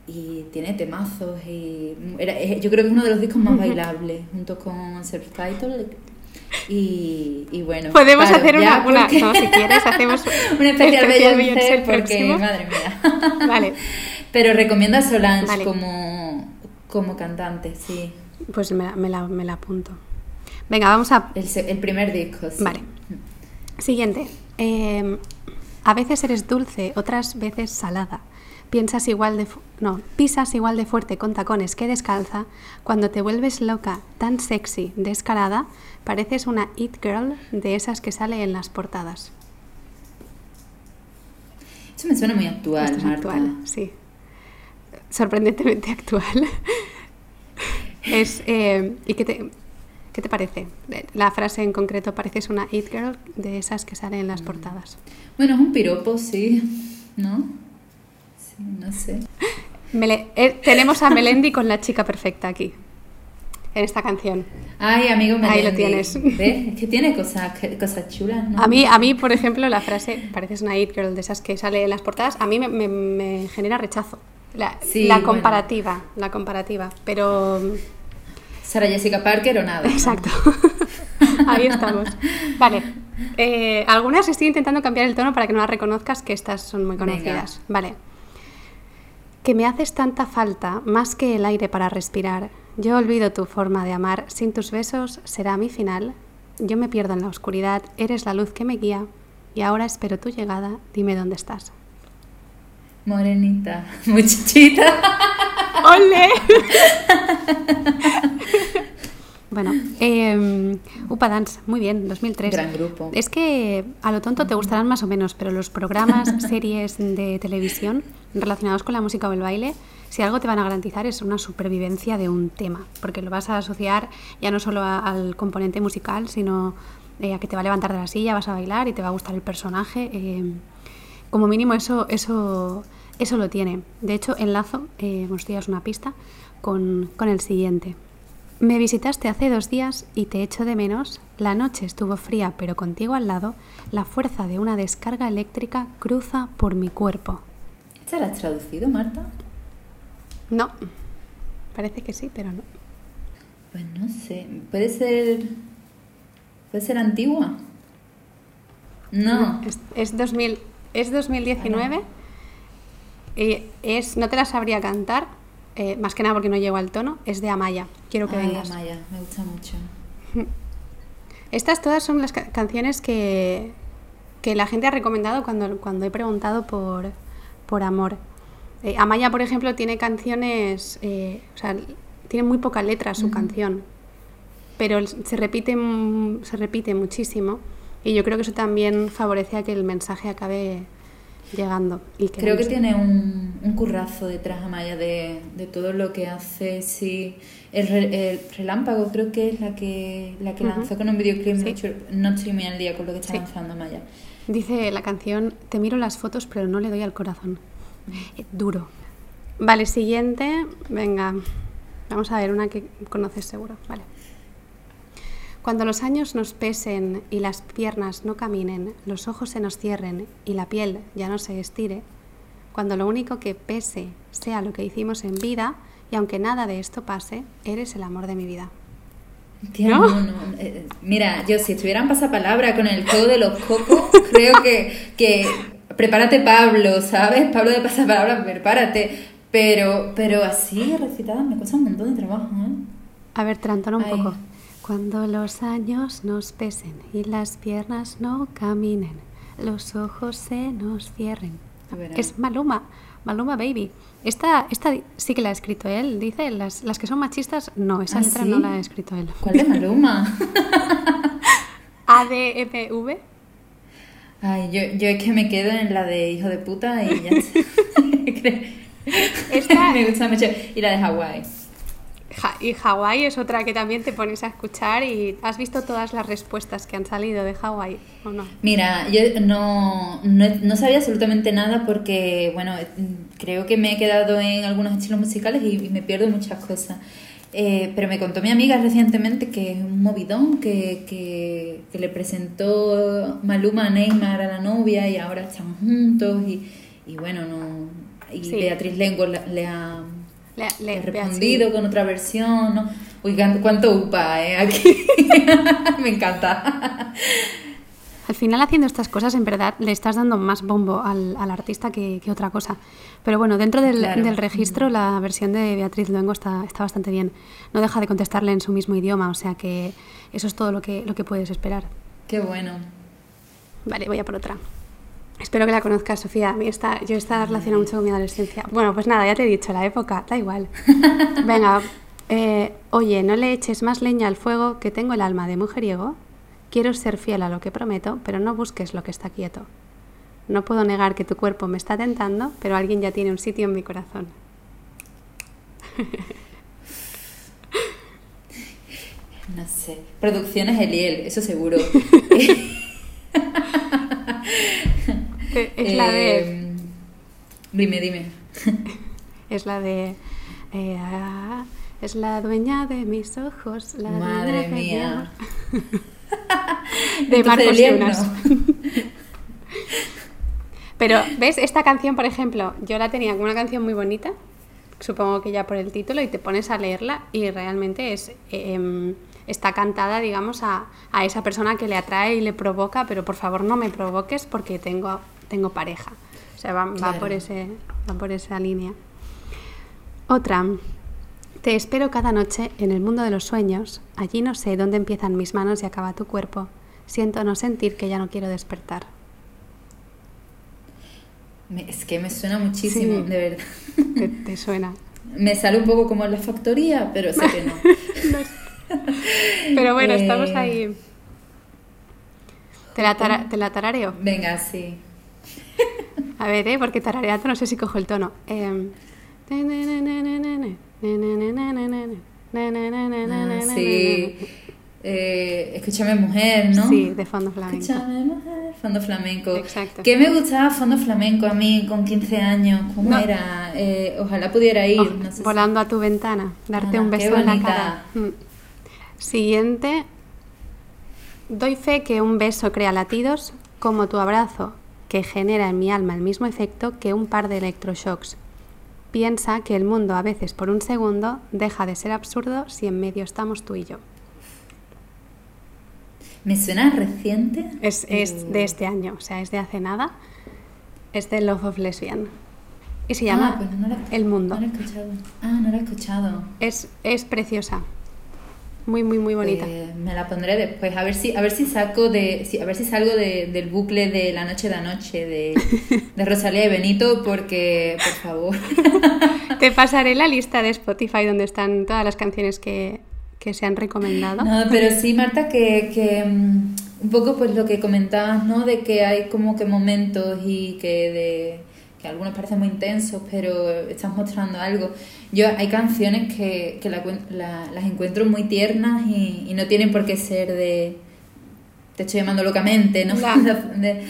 y tiene temazos. Y era- yo creo que es uno de los discos más bailables, junto con Self-Title. Y, y bueno, Podemos claro, hacer una, una- porque- no, si quieres, hacemos <laughs> un especial Beyoncé Beyoncé, porque, próximo. madre mía. <laughs> Vale, Pero recomiendo a Solange Vale. como, como cantante, sí. pues me la- me la apunto. Venga, vamos a El, el primer disco, sí. Vale. Siguiente. Eh, a veces eres dulce, otras veces salada. Piensas igual de no, pisas igual de fuerte con tacones que descalza. Cuando te vuelves loca, tan sexy, descarada, pareces una it girl de esas que sale en las portadas. Eso me suena muy actual, Esto es Marta. actual, sí. sorprendentemente actual. <laughs> es, eh, ¿Y qué te, qué te parece? La frase en concreto, pareces una It Girl de esas que salen en las portadas. Bueno, es un piropo, sí, ¿no? Sí, no sé. <laughs> Eh, tenemos a Melendi con la chica perfecta aquí, en esta canción. Ay, amigo Melendi. Ahí lo tienes. ¿Ves? Es que tiene cosas, cosas chulas, ¿no? A mí, a mí, por ejemplo, la frase, pareces una It Girl de esas que sale en las portadas, a mí me, me, genera rechazo. La, la comparativa, la comparativa, pero... Sara Jessica Parker o nada. Exacto. <laughs> Ahí estamos. Vale. Eh, algunas estoy intentando cambiar el tono para que no las reconozcas, que estas son muy conocidas. Vale que me haces tanta falta, más que el aire para respirar. Yo olvido tu forma de amar, sin tus besos será mi final. Yo me pierdo en la oscuridad, eres la luz que me guía, y ahora espero tu llegada, dime dónde estás. Morenita, <laughs> muchachita. ¡Ole! <laughs> Bueno, eh, Upa Dance, muy bien, 2003. Gran grupo. Es que a lo tonto te gustarán más o menos, pero los programas, <laughs> series de televisión relacionados con la música o el baile, si algo te van a garantizar es una supervivencia de un tema, porque lo vas a asociar ya no solo al componente musical, sino eh, a que te va a levantar de la silla, vas a bailar y te va a gustar el personaje. Eh, como mínimo eso, eso, eso lo tiene. De hecho, enlazo, eh, es una pista, con, con el siguiente. Me visitaste hace dos días y te echo de menos. La noche estuvo fría, pero contigo al lado, la fuerza de una descarga eléctrica cruza por mi cuerpo. ¿Esta la has traducido, Marta? No. Parece que sí, pero no. Pues no sé. Puede ser. Puede ser antigua. No. es, 2000, es 2019. Y es, no te la sabría cantar, eh, más que nada porque no llego al tono, es de Amaya. Quiero que Ay, vengas. Amaya, me gusta mucho. <laughs> Estas todas son las canciones que, que la gente ha recomendado cuando, cuando he preguntado por, por amor. Eh, Amaya, por ejemplo, tiene canciones, eh, o sea, tiene muy poca letra su canción, pero se repite, se repite muchísimo y yo creo que eso también favorece a que el mensaje acabe llegando. Y Creo que tiene un, un, currazo detrás, Amaya, de, de todo lo que hace. Sí, el, el, Relámpago creo que es la que, la que lanzó con un videoclip. No estoy muy al día con lo que está lanzando Amaya. Dice la canción, te miro las fotos pero no le doy al corazón. Eh, duro. Vale, siguiente. Venga, vamos a ver una que conoces seguro. Vale. Cuando los años nos pesen y las piernas no caminen, los ojos se nos cierren y la piel ya no se estire, cuando lo único que pese sea lo que hicimos en vida, y aunque nada de esto pase, eres el amor de mi vida. ¿No? Eh, mira, yo si estuviera en pasapalabra con el juego de los cocos, <laughs> creo que, que prepárate Pablo, ¿sabes? Pablo de pasapalabra, prepárate. Pero, pero así recitada me cuesta un montón de trabajo, ¿eh? A ver, trantona un poco. Cuando los años nos pesen y las piernas no caminen, los ojos se nos cierren. Es Maluma, Maluma Baby. Esta, esta sí que la ha escrito él, dice. Las, las que son machistas, no, esa ¿Ah, letra no la ha escrito él. ¿Cuál de Maluma? <laughs> ADFV. Ay, yo, yo es que me quedo en la de hijo de puta y ya <laughs> <laughs> Esta... me gusta mucho. Y la de Hawái y Hawái es otra que también te pones a escuchar y has visto todas las respuestas que han salido de Hawái o no? Mira, yo no, no, sabía absolutamente nada porque, bueno, creo que me he quedado en algunos estilos musicales y, me pierdo muchas cosas. Eh, pero me contó mi amiga recientemente que es un movidón que, que, le presentó Maluma a Neymar a la novia y ahora están juntos y, y bueno, no, y Beatriz Lengo le ha le, he respondido con otra versión, ¿no? Uy, cuánto upa, ¿eh? Aquí. <laughs> Me encanta. Al final haciendo estas cosas, en verdad, le estás dando más bombo al, al artista que, que, otra cosa. Pero bueno, dentro del, del, registro, la versión de Beatriz Luengo está, está bastante bien. No deja de contestarle en su mismo idioma, o sea que eso es todo lo que, lo que puedes esperar. Qué bueno. Vale, voy a por otra. Espero que la conozcas, Sofía. A mí está, yo está relacionada mucho con mi adolescencia. Bueno, pues nada, ya te he dicho, la época, da igual. <laughs> Venga, eh, oye, no le eches más leña al fuego, que tengo el alma de mujeriego. Quiero ser fiel a lo que prometo, pero no busques lo que está quieto. No puedo negar que tu cuerpo me está tentando, pero alguien ya tiene un sitio en mi corazón. <laughs> No sé. Producciones Eliel, eso seguro. <laughs> <laughs> es la de. Eh, dime, dime. <laughs> Es la de. eh, ah, es la dueña de mis ojos. La Madre dueña de mía. <laughs> de Entonces, Marcos no. Pero, ¿ves? Esta canción, por ejemplo, yo la tenía como una canción muy bonita, supongo que ya por el título, y te pones a leerla y realmente es eh, em, está cantada, digamos, a, a esa persona que le atrae y le provoca, pero por favor no me provoques porque tengo, tengo pareja. O sea, va, por ese, va por esa línea. Otra. Te espero cada noche en el mundo de los sueños. Allí no sé dónde empiezan mis manos y acaba tu cuerpo. Siento no sentir que ya no quiero despertar. Es que me suena muchísimo, Sí. de verdad. <laughs> ¿Te, te suena? Me sale un poco como en la factoría, pero sé que no. <laughs> Pero bueno, Eh, estamos ahí. Te la, tara- te la tarareo. Venga, sí. A ver, ¿eh? Porque tarareando no sé si cojo el tono. Em, Ah, sí. Eh, escúchame mujer, ¿no? Sí, de fondo flamenco. Escúchame mujer, fondo flamenco. Exacto. ¿Qué me gustaba fondo flamenco a mí con 15 años? ¿Cómo No. era? Eh, ojalá pudiera ir. Oh, no sé si- volando a tu ventana, darte un beso en la cara. Mm. Siguiente. Doy fe que un beso crea latidos como tu abrazo, que genera en mi alma el mismo efecto que un par de electroshocks. Piensa que el mundo a veces por un segundo deja de ser absurdo si en medio estamos tú y yo. ¿Me suena reciente? Es, es Eh, de este año, o sea, es de hace nada. Es de Love of Lesbian. Y se ah, llama pues no la El Mundo. No la he escuchado. Ah, no la he escuchado. Es, es preciosa. Muy, muy, muy bonita. Pues me la pondré después. A ver si, a ver si saco de, si- a ver si salgo de- del bucle de la noche de anoche de, <laughs> de Rosalía y Benito, porque, por favor. <laughs> Te pasaré la lista de Spotify donde están todas las canciones que, que se han recomendado. No, pero sí, Marta, que, que mm, un poco pues lo que comentabas, ¿no? De que hay como que momentos y que de que algunos parecen muy intensos, pero estás mostrando algo. Yo hay canciones que, que la la- las encuentro muy tiernas y, y no tienen por qué ser de te estoy llamando locamente, ¿no? <laughs> De-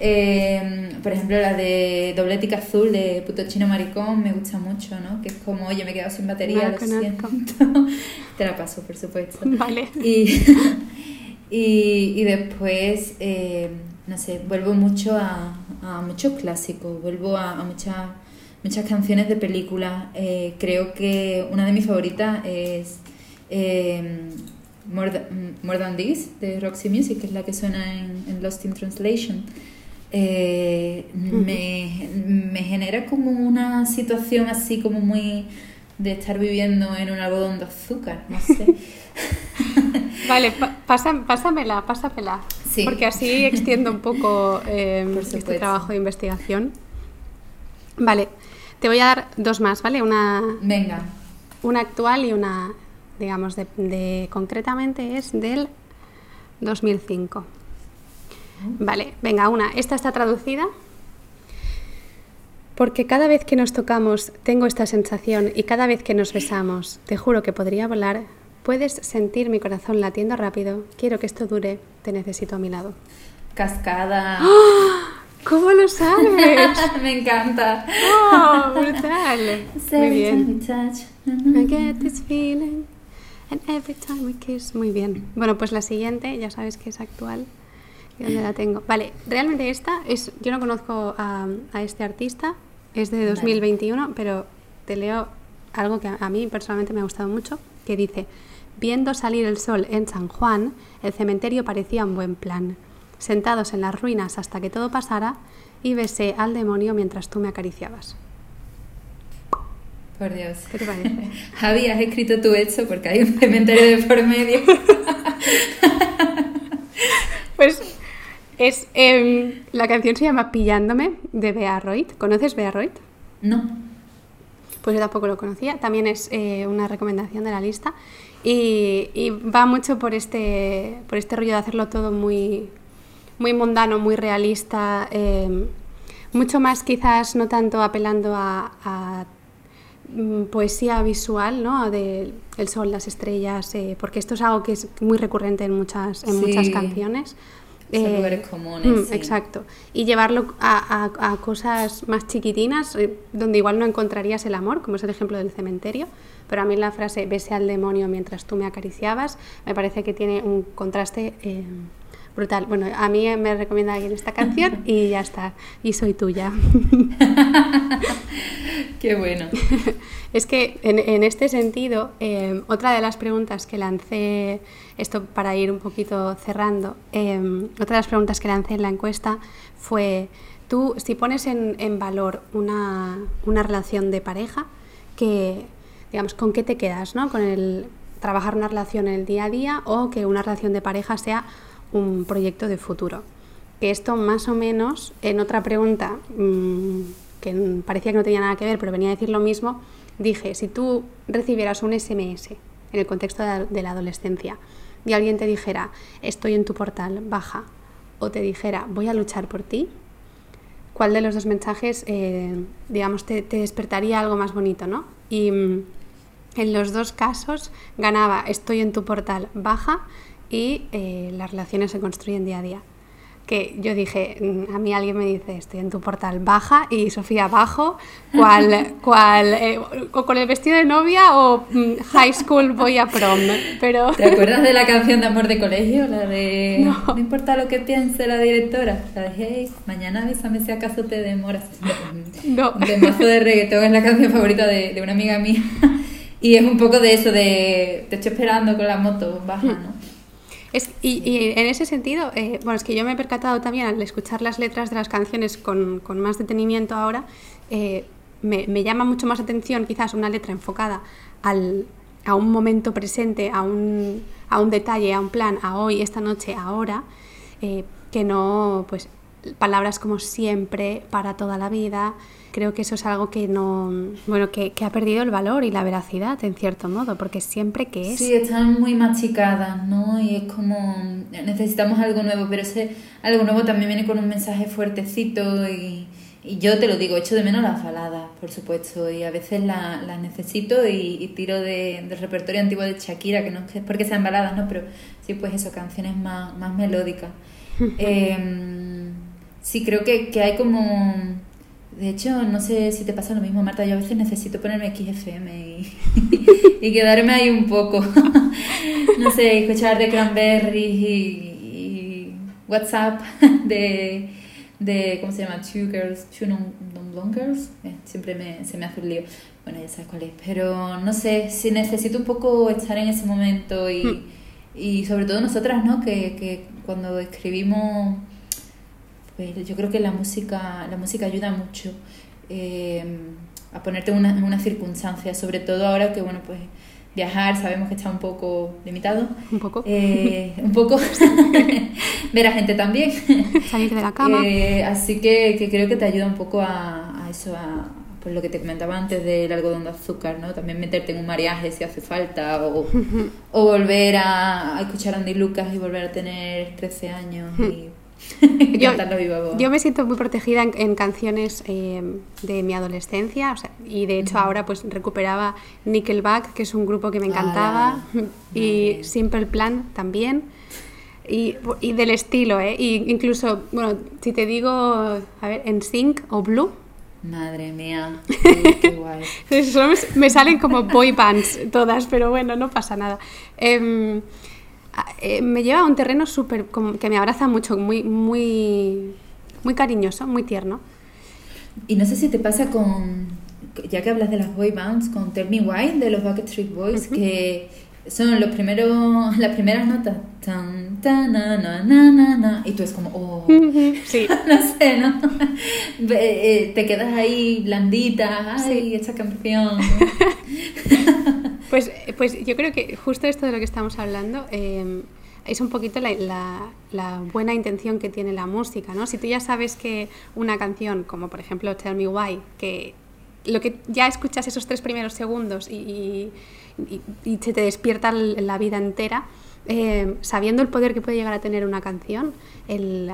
eh, por ejemplo, la de Dobletica Azul de Puto Chino Maricón me gusta mucho, ¿no? Que es como, oye, me he quedado sin batería, No lo siento. <laughs> Te la paso, por supuesto. Vale. Y, <laughs> y, y después, eh, no sé, vuelvo mucho a, a muchos clásicos, vuelvo a, a muchas, muchas canciones de películas. Eh, creo que una de mis favoritas es eh, More, Than, More Than This de Roxy Music, que es la que suena en, en Lost in Translation. Eh, me, me genera como una situación así como muy de estar viviendo en un algodón de azúcar, no sé. <laughs> Vale, pásamela, pásamela. Sí. Porque así extiendo un poco <laughs> eh, este trabajo de investigación. Vale, te voy a dar dos más, ¿vale? Una, Venga, una actual y una, digamos, de, de- concretamente es del 2005. Vale, venga, una. Esta está traducida. Porque cada vez que nos tocamos tengo esta sensación y cada vez que nos besamos, te juro que podría volar. Puedes sentir mi corazón latiendo rápido. Quiero que esto dure. Te necesito a mi lado. cascada. <gasps> ¿Cómo lo sabes? <laughs> Me encanta. ¡Oh, brutal! <laughs> Muy bien. I get this feeling and every time we kiss. Muy bien. Bueno, pues la siguiente, ya sabes que es actual. ¿Y dónde la tengo? Vale, realmente esta es. Yo no conozco a, a este artista, es de 2021, pero te leo algo que a, a mí personalmente me ha gustado mucho, que dice: Viendo salir el sol en San Juan, el cementerio parecía un buen plan. Sentados en las ruinas hasta que todo pasara, y besé al demonio mientras tú me acariciabas. Por Dios. ¿Qué te parece? <laughs> Javi, has escrito tú esto porque hay un cementerio de por medio. <laughs> Pues es em, la canción se llama Pillándome de Bea Royd. ¿Conoces Bea Royd? No. Pues yo tampoco lo conocía. También es eh, una recomendación de la lista y, y va mucho por este por este rollo de hacerlo todo muy muy mundano, muy realista, em, mucho más quizás no tanto apelando a, a mm, poesía visual, ¿no? De el sol, las estrellas, eh, porque esto es algo que es muy recurrente en muchas, en muchas canciones. Son Eh, lugares comunes. mm, sí. Exacto. Y llevarlo a, a- a cosas más chiquitinas, eh, donde igual no encontrarías el amor, como es el ejemplo del cementerio. Pero a mí la frase bese al demonio mientras tú me acariciabas, me parece que tiene un contraste eh, brutal. Bueno, a mí me recomienda alguien esta canción y <laughs> ya está. Y soy tuya. <laughs> Qué bueno. <laughs> Es que en, en este sentido, eh, otra de las preguntas que lancé, esto para ir un poquito cerrando, eh, otra de las preguntas que lancé en la encuesta fue, tú si pones en, en valor una, una relación de pareja, que, digamos, ¿con qué te quedas? ¿no? ¿Con el trabajar una relación en el día a día o que una relación de pareja sea un proyecto de futuro? Que esto más o menos, en otra pregunta, mm, que parecía que no tenía nada que ver, pero venía a decir lo mismo, dije, si tú recibieras un SMS en el contexto de la, de la adolescencia y alguien te dijera, estoy en tu portal, baja, o te dijera, voy a luchar por ti, ¿cuál de los dos mensajes, eh, digamos, te, te despertaría algo más bonito, ¿no? Y mm, en los dos casos ganaba, estoy en tu portal, baja, y eh, las relaciones se construyen día a día que yo dije, mm, a mí alguien me dice, estoy en tu portal, baja, y Sofía, bajo, ¿cuál, <laughs> cuál, eh, o con el vestido de novia o mm, high school voy a prom? Pero ¿Te acuerdas de la canción de amor de colegio? La de No. no, importa lo que piense la directora. La de hey, mañana avísame si acaso te demoras. No. <laughs> Un temazo de reggaetón es la canción favorita de, de una amiga mía. Y es un poco de eso de te estoy esperando con la moto, baja, ¿no? Es, y, y en ese sentido, eh, bueno, es que yo me he percatado también al escuchar las letras de las canciones con, con más detenimiento ahora, eh, me, me llama mucho más atención quizás una letra enfocada al, a un momento presente, a un, a un detalle, a un plan, a hoy, esta noche, ahora, eh, que no, pues, palabras como siempre, para toda la vida. Creo que eso es algo que no, bueno, que, que ha perdido el valor y la veracidad en cierto modo, porque siempre que es. Sí, están muy machicadas, ¿no? Y es como necesitamos algo nuevo, pero ese algo nuevo también viene con un mensaje fuertecito y, y yo te lo digo, echo de menos las baladas, por supuesto, y a veces la- las necesito y, y tiro de, del repertorio antiguo de Shakira, que no es que- porque sean baladas, ¿no? Pero sí, pues eso, canciones más, más melódicas. <laughs> Em, sí, creo que, que hay como... De hecho, no sé si te pasa lo mismo, Marta. Yo a veces necesito ponerme XFM y, <laughs> y quedarme ahí un poco. <laughs> no sé, escuchar de Cranberries y, y WhatsApp <laughs> de, de. ¿Cómo se llama? Two Girls, Two Non, non Blonde Girls. Eh, siempre me, se me hace un lío. Bueno, ya sabes cuál es. Pero no sé, si necesito un poco estar en ese momento y, y sobre todo nosotras, ¿no? Que, que cuando escribimos pues yo creo que la música, la música ayuda mucho eh, a ponerte en una, una circunstancia, sobre todo ahora que, bueno, pues viajar sabemos que está un poco limitado. Un poco. Eh, un poco. <laughs> Ver a gente también. Salir de la cama. Eh, así que, que creo que te ayuda un poco a, a eso, a pues lo que te comentaba antes del algodón de azúcar, ¿no? También meterte en un mariaje si hace falta, o, o volver a, a escuchar a Andy Lucas y volver a tener 13 años y <laughs> yo, viva voz. yo me siento muy protegida en, en canciones eh, de mi adolescencia o sea, y de hecho ahora pues recuperaba Nickelback que es un grupo que me encantaba Ala, <laughs> y. Simple Plan también y, y del estilo ¿eh? y incluso bueno si te digo a ver en Sync o Blue Madre mía, <laughs> qué, qué guay. Me, me salen como boy bands todas, pero bueno, no pasa nada. A- eh, me lleva a un terreno súper, que me abraza mucho, muy, muy, muy cariñoso, muy tierno. Y no sé si te pasa con, ya que hablas de las boy bands, con Tell Me Why de los Backstreet Boys, que son los primeros, <laughs> las primeras notas, tan, tan, na, na, na, na, y tú es como, oh, <laughs> Sí. no sé, ¿no? <laughs> Eh, te quedas ahí blandita, ay, esta canción. Pues, pues yo creo que justo esto de lo que estamos hablando eh, es un poquito la, buena intención que tiene la música, ¿no? Si tú ya sabes que una canción, como por ejemplo Tell Me Why, que lo que ya escuchas esos tres primeros segundos y, se te despierta la vida entera, eh, sabiendo el poder que puede llegar a tener una canción, el,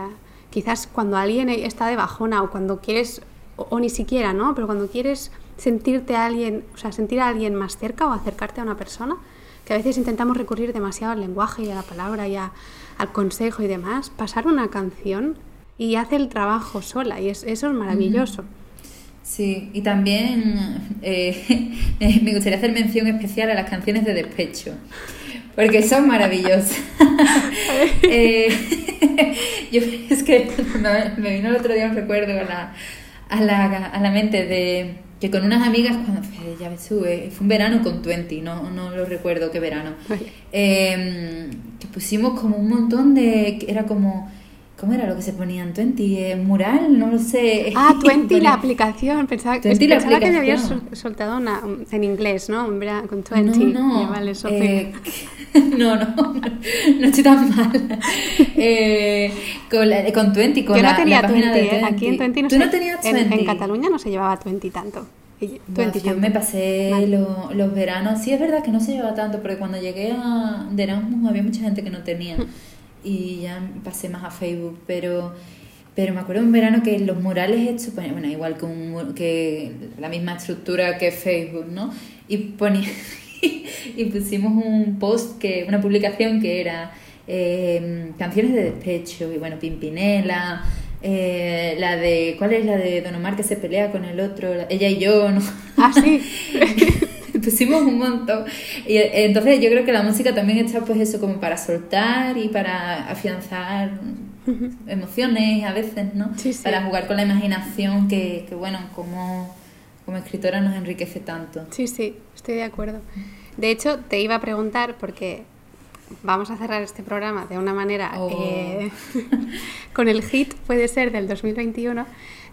quizás cuando alguien está de bajona o cuando quieres o, o ni siquiera, ¿no? Pero cuando quieres sentirte a alguien, o sea, sentir a alguien más cerca o acercarte a una persona, que a veces intentamos recurrir demasiado al lenguaje y a la palabra y a- al consejo y demás, pasar una canción y hace el trabajo sola y es- eso es maravilloso. Sí, y también <laughs> eh, me gustaría hacer mención especial a las canciones de despecho, porque son maravillosas. <laughs> <laughs> Eh, yo es que me, me vino el otro día un recuerdo a la, a la, a la mente de que con unas amigas, cuando fue, ya ves tú, eh, fue un verano con Twenty, no, no lo recuerdo qué verano, eh, que pusimos como un montón de, era como... ¿Cómo era lo que se ponía en Twenty? Eh, ¿Mural? No lo sé. Ah, <laughs> Twenty, la aplicación. Pensaba, Twenty, la pensaba que me habías aplicación. sol- soltado una en inglés, ¿no? Con Twenty. No, no. Vale, eh, <laughs> <laughs> no, no, no, no estoy tan mal. <laughs> Eh, con, la- con Twenty, con Yo la, no tenía la página Twenty, de ¿eh? Aquí en Twenty no ¿Tú sé- no tenías en- Twenty? En, Cataluña no se llevaba Twenty tanto. Y- Buah, 20 yo me pasé Vale. lo- los veranos. Sí, es verdad que no se llevaba tanto, porque cuando llegué a de Erasmus había mucha gente que no tenía. Y ya pasé más a Facebook. Pero, pero me acuerdo un verano que los murales pues, bueno, igual que, un, que la misma estructura que Facebook, ¿no? Y ponía. <laughs> y pusimos un post, que una publicación que era eh, canciones de despecho. Y bueno, Pimpinela. eh, la de. ¿Cuál es la de Don Omar que se pelea con el otro? La- ella y yo, ¿no? Ah, sí. <laughs> pusimos un montón. Y eh, entonces yo creo que la música también está pues eso como para soltar y para afianzar emociones a veces, ¿no? Sí, sí. Para jugar con la imaginación que, que bueno, como, como escritora nos enriquece tanto. Sí, sí, estoy de acuerdo. De hecho, te iba a preguntar, porque vamos a cerrar este programa de una manera Oh. eh, <laughs> con el hit, puede ser del 2021.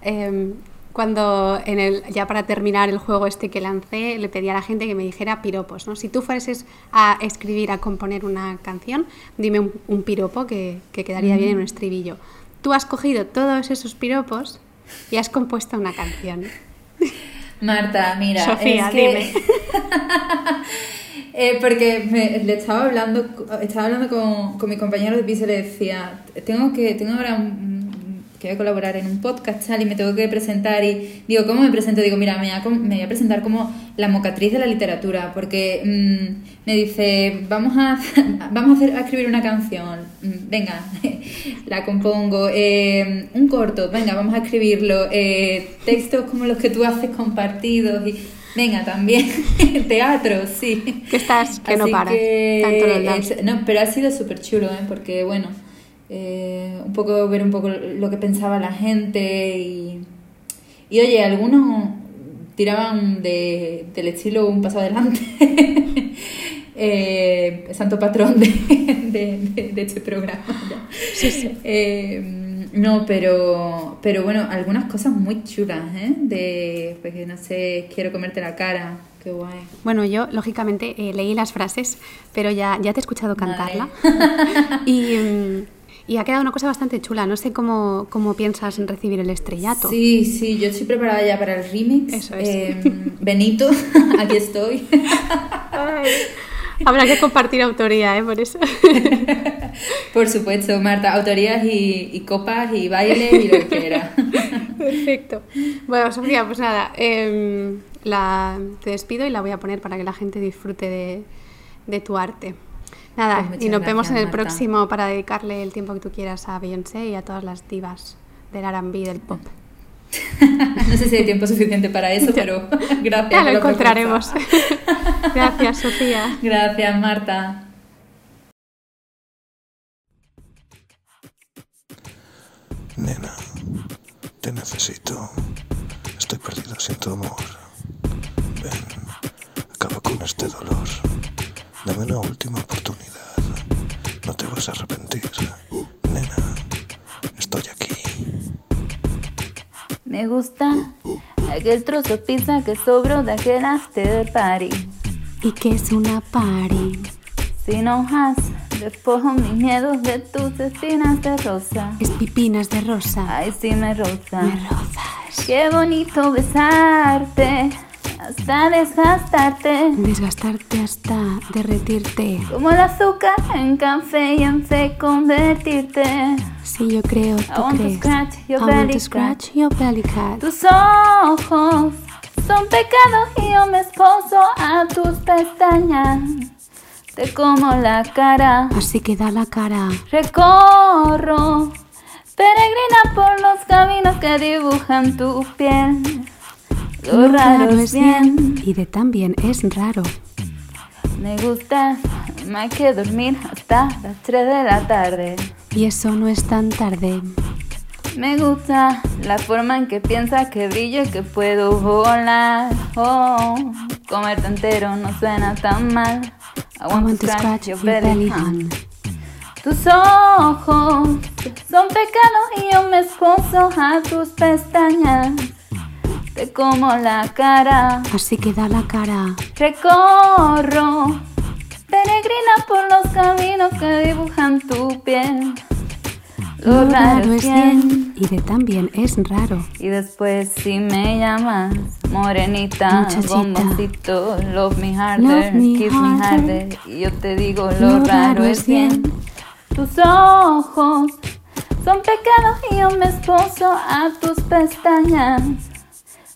eh, cuando en el, ya para terminar el juego este que lancé, le pedí a la gente que me dijera piropos. ¿no? Si tú fueses a escribir, a componer una canción, dime un, un piropo que, que quedaría bien en un estribillo. Tú has cogido todos esos piropos y has compuesto una canción. Marta, mira, Sofía, es que- dime. <laughs> Eh, porque me- le estaba hablando, estaba hablando con, con mi compañero de piso y le decía, tengo que, tengo ahora un- que voy a colaborar en un podcast tal, y me tengo que presentar y digo, ¿cómo me presento? Digo, mira, me voy a, me voy a presentar como la mocatriz de la literatura, porque mm, me dice, vamos a, <laughs> vamos a, hacer, a escribir una canción, Mm, venga, <laughs> la compongo, eh, un corto, venga, vamos a escribirlo, eh, textos como los que tú haces compartidos y venga, también, <laughs> teatro, sí. Que estás, que no que, Tanto los no, pero ha sido súper chulo, ¿eh? porque bueno, eh, un poco ver un poco lo que pensaba la gente y, y oye, algunos tiraban de, del estilo un paso adelante. <laughs> Eh, santo patrón de, de- este programa. Eh, no, pero, pero bueno, algunas cosas muy chulas, ¿eh? De, pues que no sé, quiero comerte la cara, qué guay. Bueno, yo lógicamente eh, leí las frases, pero ya, ya te he escuchado cantarla. Vale. <laughs> y, mm, y ha quedado una cosa bastante chula. No sé cómo, cómo piensas en recibir el estrellato. Sí, sí, yo estoy preparada ya para el remix. Eso es. Eh, <laughs> Benito, <laughs> aquí estoy. Habrá que compartir autoría, ¿eh? Por eso. <laughs> Por supuesto, Marta, autorías y, y copas y bailes y lo que quiera. Perfecto. Bueno, Sofía, pues nada, em, la, te despido y la voy a poner para que la gente disfrute de, de tu arte. Nada, Pues y nos vemos en el Marta. próximo para dedicarle el tiempo que tú quieras a Beyoncé y a todas las divas del R&B del pop. <laughs> No sé si hay tiempo suficiente para eso, pero <laughs> gracias. Ya lo encontraremos. <laughs> Gracias, Sofía. Gracias, Marta. Nena, te necesito. Estoy perdido sin tu amor. Ven, acaba con este dolor. Dame una última oportunidad. No te vas a arrepentir. Nena, estoy aquí. Me gusta aquel trozo de pizza que sobró de aquel after party. ¿Y qué es una party? Sin hojas, despojo mis miedos de tus espinas de rosa. Es pipinas de rosa. Ay, sí me roza. Me rozas. Qué bonito besarte, hasta desgastarte. Desgastarte hasta derretirte. Como el azúcar en café y en fe convertirte. Si yo creo, I tú to crees. scratch your I want belly to scratch your belly cat. Tus ojos son pecado y yo me esposo a tus pestañas. Te como la cara, Así que da la cara. recorro, peregrina por los caminos que dibujan tu piel. Lo raro es bien, y de también es raro. me gusta, hay que dormir hasta las 3 de la tarde. Y eso no es tan tarde. Me gusta la forma en que piensas que brillo y que puedo volar. Oh, comerte entero no suena tan mal. I I want to scratch your belly. Tus ojos son pecados y yo me esposo a tus pestañas. Te como la cara, Así que da la cara. recorro, peregrina por los caminos que dibujan tu piel. Lo raro es bien. y de también es raro. Y después si me llamas morenita, bomboncito, love me harder, Love me kiss me harder. harder. Y yo te digo lo, Lo raro es bien. Tus ojos son pecados y yo me esposo a tus pestañas.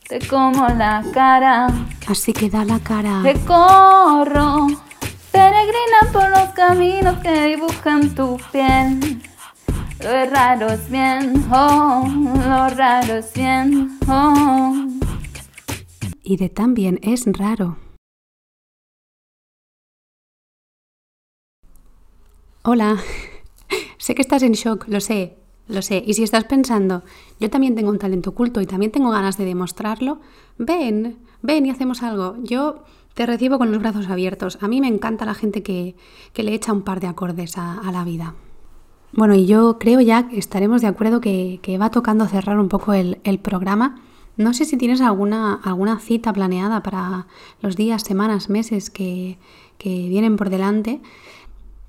Te como la cara, Así que da la cara. recorro, peregrina por los caminos que dibujan tu piel. Lo raro es bien, oh, lo raro es bien, oh. Y de también es raro. Hola. <laughs> sé que estás en shock, lo sé, lo sé. Y si estás pensando, yo también tengo un talento oculto y también tengo ganas de demostrarlo, ven, ven y hacemos algo. Yo te recibo con los brazos abiertos. A mí me encanta la gente que, que le echa un par de acordes a, la vida. Bueno, y yo creo ya que estaremos de acuerdo que, que va tocando cerrar un poco el, el programa. No sé si tienes alguna, alguna cita planeada para los días, semanas, meses que, que vienen por delante,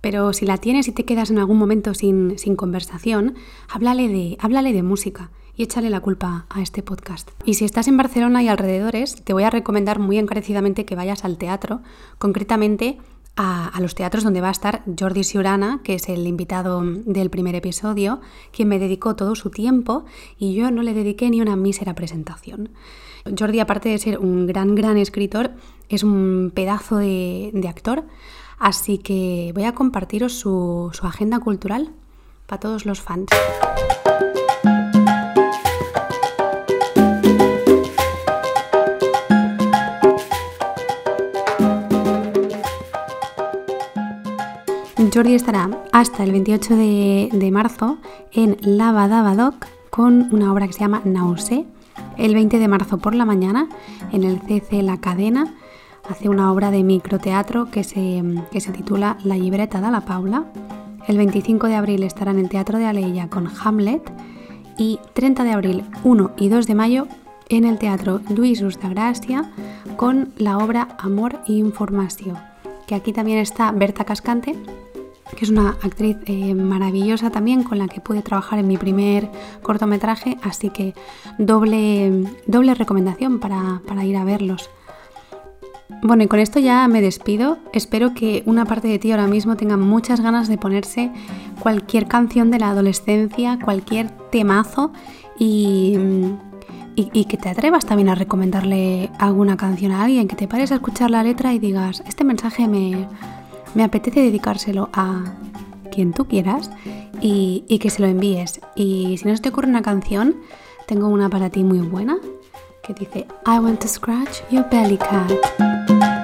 pero si la tienes y te quedas en algún momento sin, sin conversación, háblale de, háblale de música y échale la culpa a este podcast. Y si estás en Barcelona y alrededores, te voy a recomendar muy encarecidamente que vayas al teatro, concretamente a, a, los teatros donde va a estar Jordi Siurana, que es el invitado del primer episodio, quien me dedicó todo su tiempo y yo no le dediqué ni una mísera presentación. Jordi, aparte de ser un gran, gran escritor, es un pedazo de, de actor, así que voy a compartiros su, agenda cultural para todos los fans. Jordi estará hasta el 28 de, marzo en Lavadabadoc con una obra que se llama Nausé. El 20 de marzo por la mañana en el CC La Cadena hace una obra de microteatro que se, que se titula La libreta de la Paula. El 25 de abril estará en el Teatro de Aleilla con Hamlet y 30 de abril, 1 y 2 de mayo en el Teatro Luis Gracia con la obra Amor e Información, que aquí también está Berta Cascante, que es una actriz eh, maravillosa también con la que pude trabajar en mi primer cortometraje, así que doble, doble recomendación para, para ir a verlos. Bueno, y con esto ya me despido. Espero que una parte de ti ahora mismo tenga muchas ganas de ponerse cualquier canción de la adolescencia, cualquier temazo y, y, y, que te atrevas también a recomendarle alguna canción a alguien, que te pares a escuchar la letra y digas, este mensaje me, me apetece dedicárselo a quien tú quieras y, y, que se lo envíes. Y si no se te ocurre una canción, tengo una para ti muy buena que dice I want to scratch your belly cat.